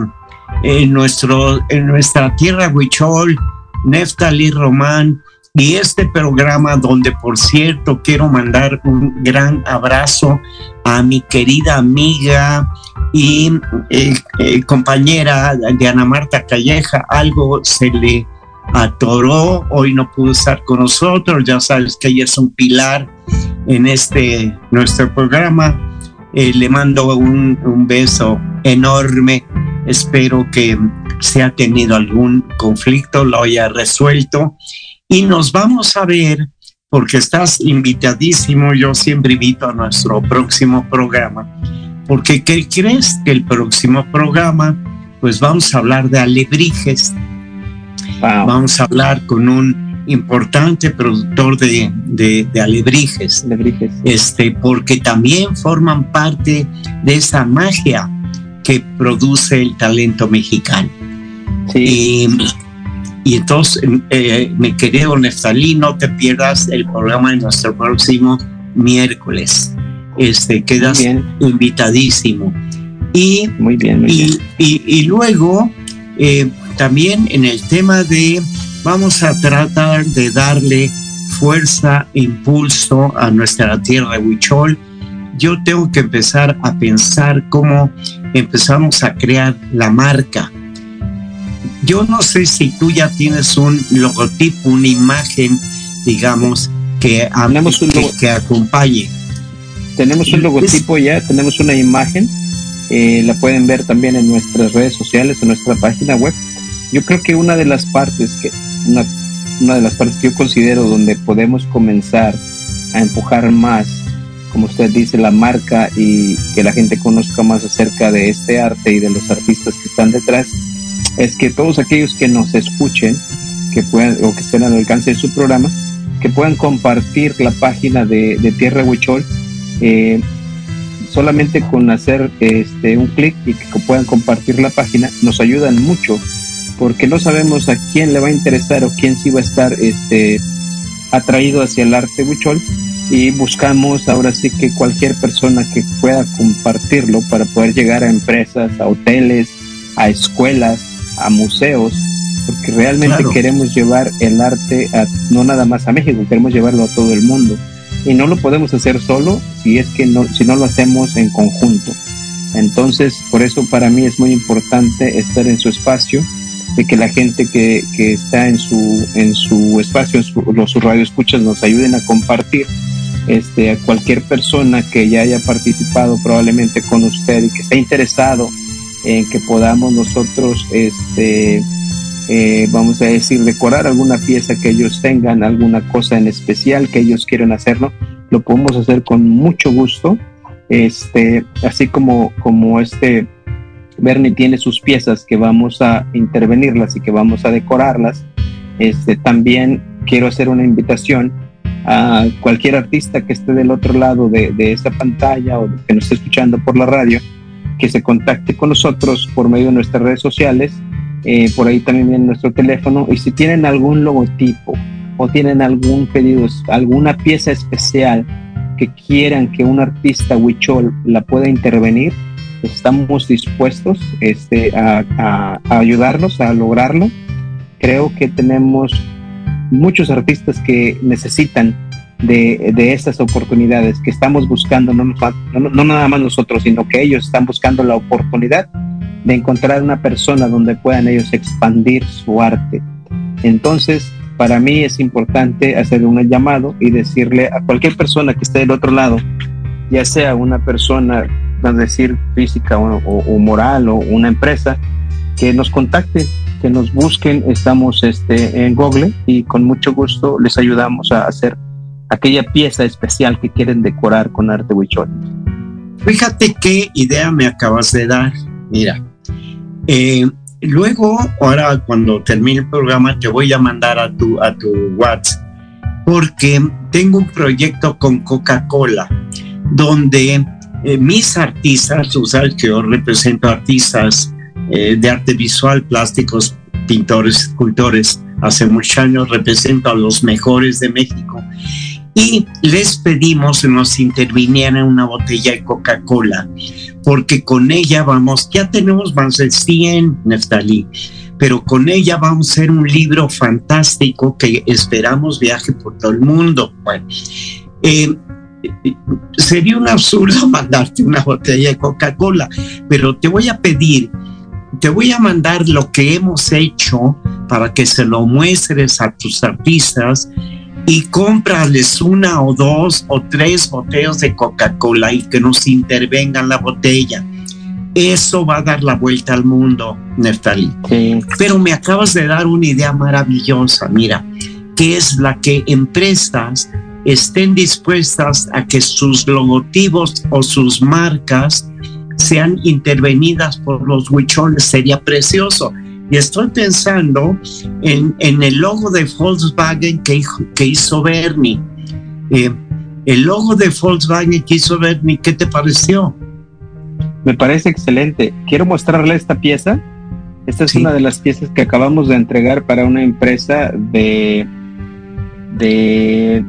en, nuestro, en nuestra tierra Huichol, Neftali Román, y este programa donde, por cierto, quiero mandar un gran abrazo a mi querida amiga y eh, eh, compañera Diana Marta Calleja, algo se le atoró, hoy no pudo estar con nosotros, ya sabes que ella es un pilar en este nuestro programa. Eh, le mando un, un beso enorme, espero que se ha tenido algún conflicto, lo haya resuelto y nos vamos a ver porque estás invitadísimo, yo siempre invito a nuestro próximo programa, porque ¿qué crees que el próximo programa? Pues vamos a hablar de alebrijes, vamos a hablar con un importante productor de, de, alebrijes, alebrijes, este, porque también forman parte de esa magia que produce el talento mexicano. Sí. Y entonces, eh, mi querido Neftalí, no te pierdas el programa de nuestro próximo miércoles. Este, quedas invitadísimo. Y, muy bien, y, Y, luego, eh, también en el tema de, vamos a tratar de darle fuerza, impulso a nuestra tierra de Huichol. Yo tengo que empezar a pensar cómo empezamos a crear la marca yo no sé si tú ya tienes un logotipo, una imagen, digamos, que, tenemos un que, acompañe. Tenemos un logotipo ya, tenemos una imagen, eh, la pueden ver también en nuestras redes sociales, en nuestra página web. yo creo que una de las partes que, una, una de las partes que yo considero donde podemos comenzar a empujar más, como usted dice, la marca y que la gente conozca más acerca de este arte y de los artistas que están detrás, es que todos aquellos que nos escuchen, que puedan o que estén al alcance de su programa, que puedan compartir la página de, Tierra Huichol, eh, solamente con hacer este un clic y que puedan compartir la página, nos ayudan mucho, porque no sabemos a quién le va a interesar o quién sí va a estar este atraído hacia el arte huichol y buscamos ahora sí que cualquier persona que pueda compartirlo para poder llegar a empresas, a hoteles, a escuelas, a museos, porque realmente queremos llevar el arte a, no nada más a México, queremos llevarlo a todo el mundo. Y no lo podemos hacer solo si es que no, si no lo hacemos en conjunto. Entonces, por eso para mí es muy importante estar en su espacio, de que la gente que, que está en su, en su espacio, en su, los radioescuchas nos ayuden a compartir este, a cualquier persona que ya haya participado probablemente con usted y que esté interesado en que podamos nosotros, este, eh, vamos a decir, decorar alguna pieza que ellos tengan, alguna cosa en especial que ellos quieran hacerlo, lo podemos hacer con mucho gusto. Este, así como, como este Bernie tiene sus piezas que vamos a intervenirlas y que vamos a decorarlas, este, también quiero hacer una invitación a cualquier artista que esté del otro lado de, de esa pantalla o que nos esté escuchando por la radio, que se contacte con nosotros por medio de nuestras redes sociales, eh, por ahí también viene nuestro teléfono, y si tienen algún logotipo o tienen algún pedido, alguna pieza especial que quieran que un artista huichol la pueda intervenir, estamos dispuestos este, a, a, a ayudarlos a lograrlo. Creo que tenemos muchos artistas que necesitan de, de estas oportunidades que estamos buscando, no, no, no, nada más nosotros, sino que ellos están buscando la oportunidad de encontrar una persona donde puedan ellos expandir su arte. Entonces, para mí es importante hacer un llamado y decirle a cualquier persona que esté del otro lado, ya sea una persona, a decir, física o, o, o moral o una empresa, que nos contacte, que nos busquen, estamos este, en Google y con mucho gusto les ayudamos a hacer aquella pieza especial que quieren decorar con arte huichol. Fíjate qué idea me acabas de dar. Mira, eh, luego, ahora cuando termine el programa, te voy a mandar a tu, a tu WhatsApp, porque tengo un proyecto con Coca-Cola, donde eh, mis artistas, tú sabes que yo represento artistas eh, de arte visual, plásticos, pintores, escultores, hace muchos años represento a los mejores de México y les pedimos que nos intervinieran una botella de Coca-Cola, porque con ella vamos, ya tenemos más de 100, Neftalí, pero con ella vamos a hacer un libro fantástico que esperamos viaje por todo el mundo. Bueno, eh, sería un absurdo mandarte una botella de Coca-Cola, pero te voy a pedir, te voy a mandar lo que hemos hecho para que se lo muestres a tus artistas y cómprales una o dos o tres botellas de Coca-Cola y que nos intervengan la botella. Eso va a dar la vuelta al mundo, Neftali. Sí. Pero me acabas de dar una idea maravillosa, mira, que es la que empresas estén dispuestas a que sus logotipos o sus marcas sean intervenidas por los huicholes. Sería precioso. Y estoy pensando en, en el logo de Volkswagen que, que hizo Bernie. Eh, el logo de Volkswagen que hizo Bernie, ¿qué te pareció? Me parece excelente. Quiero mostrarle esta pieza. Esta es sí. una de las piezas que acabamos de entregar para una empresa de. de.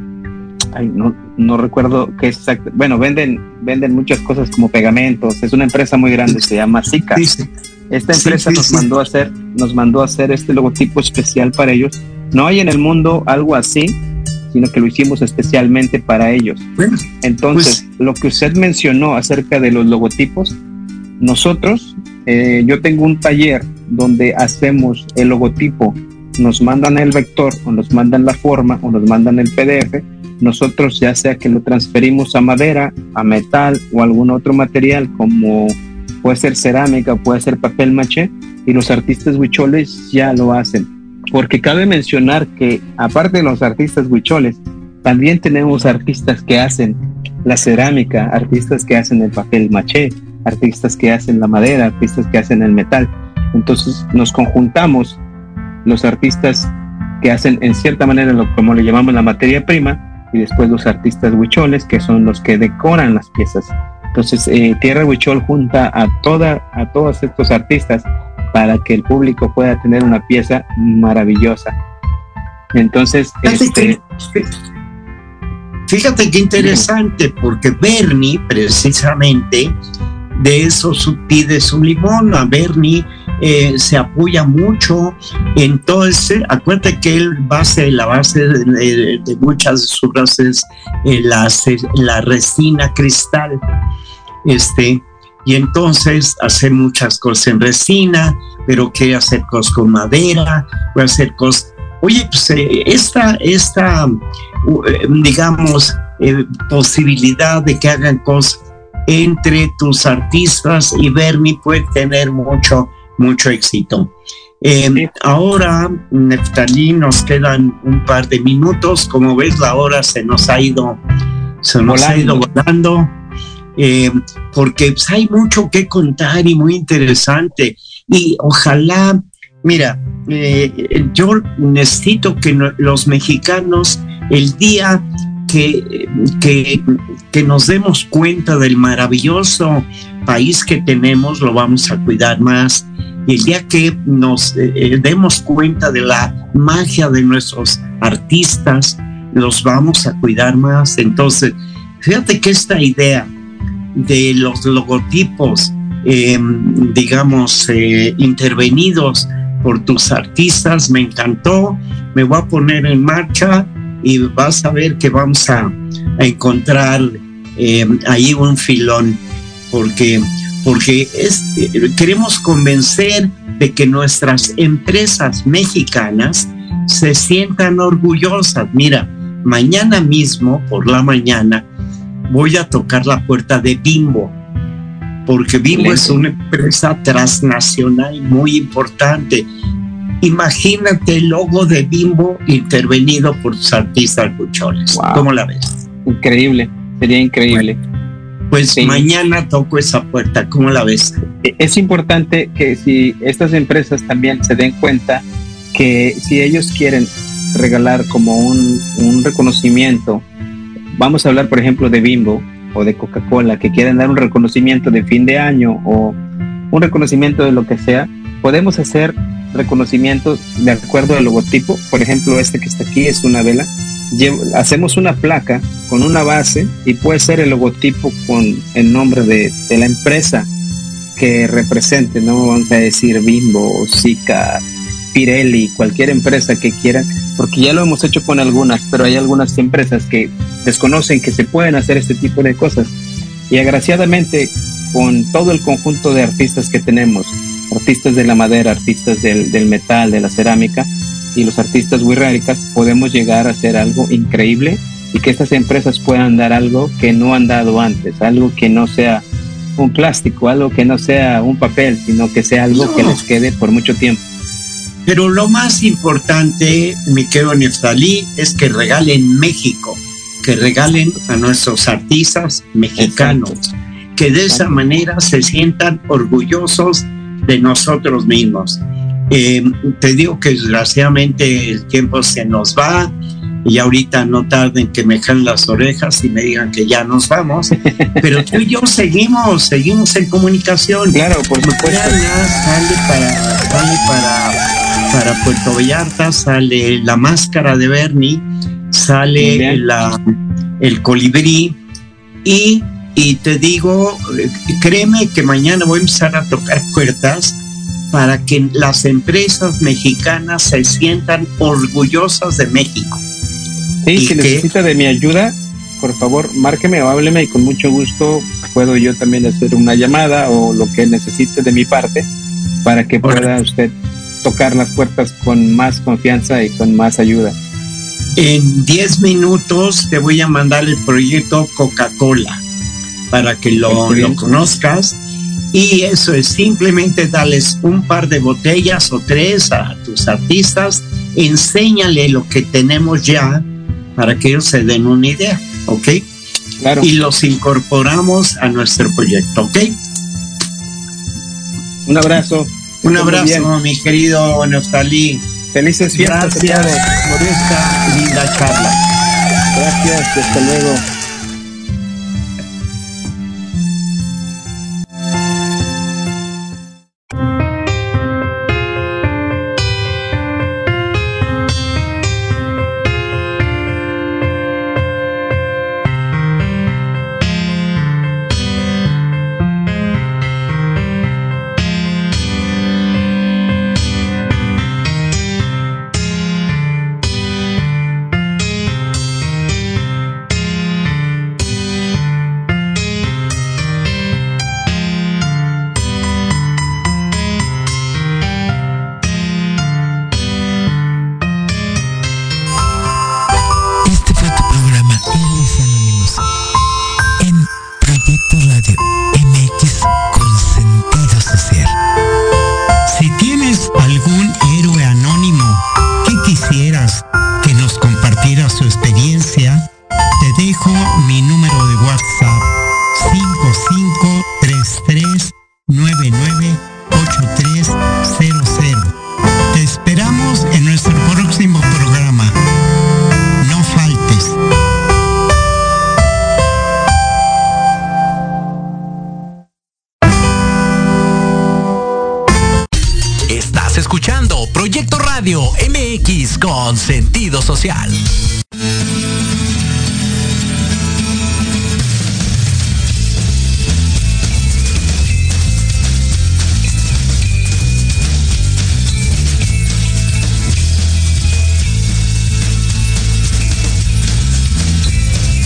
Ay, no, no recuerdo qué exacto. Bueno, venden, venden muchas cosas como pegamentos. Es una empresa muy grande, se llama Zika. Sí, esta empresa sí, sí, nos mandó a hacer, nos mandó a hacer este logotipo especial para ellos. No hay en el mundo algo así, sino que lo hicimos especialmente para ellos. Bueno, Entonces, pues, lo que usted mencionó acerca de los logotipos, nosotros, eh, yo tengo un taller donde hacemos el logotipo, nos mandan el vector o nos mandan la forma o nos mandan el PDF, nosotros ya sea que lo transferimos a madera, a metal o algún otro material como puede ser cerámica, puede ser papel maché, y los artistas huicholes ya lo hacen. Porque cabe mencionar que aparte de los artistas huicholes, también tenemos artistas que hacen la cerámica, artistas que hacen el papel maché, artistas que hacen la madera, artistas que hacen el metal. Entonces nos conjuntamos los artistas que hacen en cierta manera lo como le llamamos la materia prima y después los artistas huicholes que son los que decoran las piezas. Entonces eh, Tierra Huichol junta a toda a todos estos artistas para que el público pueda tener una pieza maravillosa. Entonces, este, fíjate qué interesante, porque Bernie precisamente de eso pide su limón. A Bernie eh, se apoya mucho en todo ese. Acuérdate que él base, la base de, muchas de sus bases eh, la, la resina cristal. Este, y entonces hace muchas cosas en resina, pero quiere hacer cosas con madera, puede hacer cosas. Oye, pues eh, esta, esta digamos, posibilidad de que hagan cosas entre tus artistas y Bernie puede tener mucho, mucho éxito. Em, ahora, Neftalí, nos quedan un par de minutos. Como ves, la hora se nos ha ido, se nos volando. ha ido volando. Em, porque pues, hay mucho que contar y muy interesante. Y ojalá, mira, eh, yo necesito que los mexicanos el día que, que, nos demos cuenta del maravilloso país que tenemos, lo vamos a cuidar más. Y el día que nos eh, demos cuenta de la magia de nuestros artistas, los vamos a cuidar más. Entonces, fíjate que esta idea de los logotipos, em, digamos, eh, intervenidos por tus artistas, me encantó. Me voy a poner en marcha y vas a ver que vamos a, encontrar eh, ahí un filón, porque, porque queremos convencer de que nuestras empresas mexicanas se sientan orgullosas. Mira, mañana mismo, por la mañana, voy a tocar la puerta de Bimbo, porque Bimbo es una empresa transnacional muy importante Imagínate el logo de Bimbo intervenido por tus artistas buchones. ¿Cómo la ves? Increíble, sería increíble. pues mañana toco esa puerta, ¿cómo la ves? E-, es importante que si estas empresas también se den cuenta que si ellos quieren regalar como un, un reconocimiento, vamos a hablar por ejemplo de Bimbo o de Coca-Cola, que quieren dar un reconocimiento de fin de año o un reconocimiento de lo que sea, podemos hacer reconocimientos de acuerdo al logotipo. Por ejemplo, este que está aquí es una vela. hacemos una placa con una base y puede ser el logotipo con el nombre de, la empresa que represente, no vamos a decir Bimbo, Zika, Pirelli, cualquier empresa que quieran, porque ya lo hemos hecho con algunas, pero hay algunas empresas que desconocen que se pueden hacer este tipo de cosas. Y agraciadamente, con todo el conjunto de artistas que tenemos, artistas de la madera, artistas del, del metal, de la cerámica y los artistas wixárikas, podemos llegar a hacer algo increíble y que estas empresas puedan dar algo que no han dado antes, algo que no sea un plástico, algo que no sea un papel, sino que sea algo que les quede por mucho tiempo. Pero lo más importante, mi querido Neftalí, es que regalen México, que regalen a nuestros artistas mexicanos, que de esa manera se sientan orgullosos de nosotros mismos. Eh, te digo que desgraciadamente el tiempo se nos va y ahorita no tarden que me jalen las orejas y me digan que ya nos vamos, pero tú y yo seguimos, seguimos en comunicación. Claro, por supuesto. Sale para, sale para, para Puerto Vallarta, sale la máscara de Bernie, sale la, el colibrí y y te digo, créeme que mañana voy a empezar a tocar puertas para que las empresas mexicanas se sientan orgullosas de México. Sí, si necesita de mi ayuda, por favor, márqueme o hábleme y con mucho gusto puedo yo también hacer una llamada o lo que necesite de mi parte para que pueda usted tocar las puertas con más confianza y con más ayuda. En 10 minutos te voy a mandar el proyecto Coca-Cola para que lo, lo conozcas Y eso es simplemente darles un par de botellas o tres a tus artistas, enséñale lo que tenemos ya para que ellos se den una idea, ¿ok? Claro. Y los incorporamos a nuestro proyecto, ¿ok? Un abrazo. Un abrazo, mi querido Neftalí. Felices fiestas. Gracias por esta linda charla. Gracias, hasta luego.